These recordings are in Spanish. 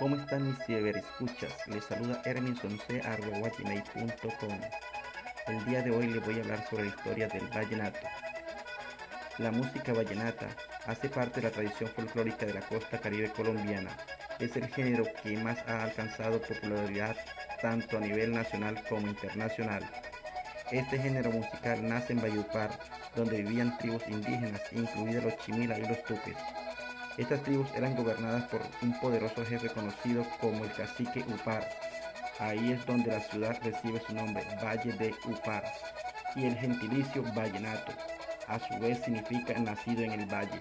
¿Cómo están mis ciberescuchas? Les saluda herminsonce.com. El día de hoy les voy a hablar sobre la historia del vallenato. La música vallenata hace parte de la tradición folclórica de la costa caribe colombiana. Es el género que más ha alcanzado popularidad tanto a nivel nacional como internacional. Este género musical nace en Valledupar, donde vivían tribus indígenas, incluidas los chimila y los tupes. Estas tribus eran gobernadas por un poderoso jefe conocido como el cacique Upar. Ahí es donde la ciudad recibe su nombre, Valle de Upar, y el gentilicio vallenato. A su vez significa nacido en el valle.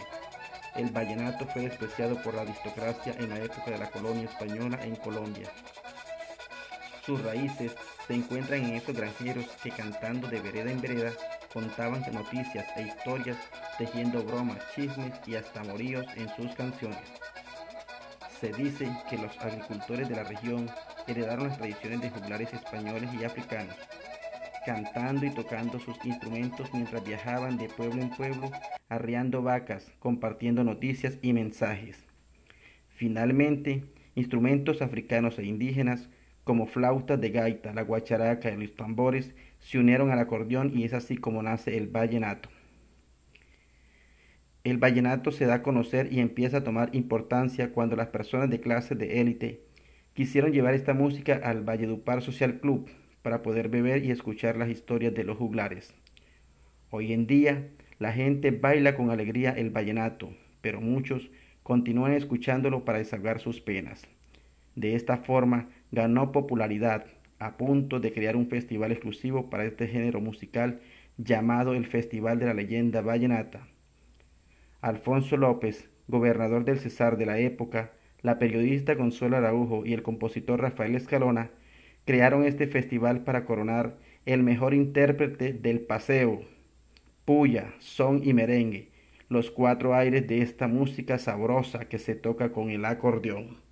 El vallenato fue despreciado por la aristocracia en la época de la colonia española en Colombia. Sus raíces se encuentran en esos granjeros que cantando de vereda en vereda contaban noticias e historias, tejiendo bromas, chismes y hasta moríos en sus canciones. Se dice que los agricultores de la región heredaron las tradiciones de juglares españoles y africanos, cantando y tocando sus instrumentos mientras viajaban de pueblo en pueblo, arriando vacas, compartiendo noticias y mensajes. Finalmente, instrumentos africanos e indígenas como flautas de gaita, la guacharaca y los tambores se unieron al acordeón y es así como nace el vallenato. El vallenato se da a conocer y empieza a tomar importancia cuando las personas de clase de élite quisieron llevar esta música al Valledupar Social Club para poder beber y escuchar las historias de los juglares. Hoy en día la gente baila con alegría el vallenato, pero muchos continúan escuchándolo para desahogar sus penas. De esta forma ganó popularidad a punto de crear un festival exclusivo para este género musical llamado el Festival de la Leyenda Vallenata. Alfonso López, gobernador del Cesar de la época, la periodista Consuelo Araujo y el compositor Rafael Escalona crearon este festival para coronar el mejor intérprete del paseo, puya, son y merengue, los cuatro aires de esta música sabrosa que se toca con el acordeón.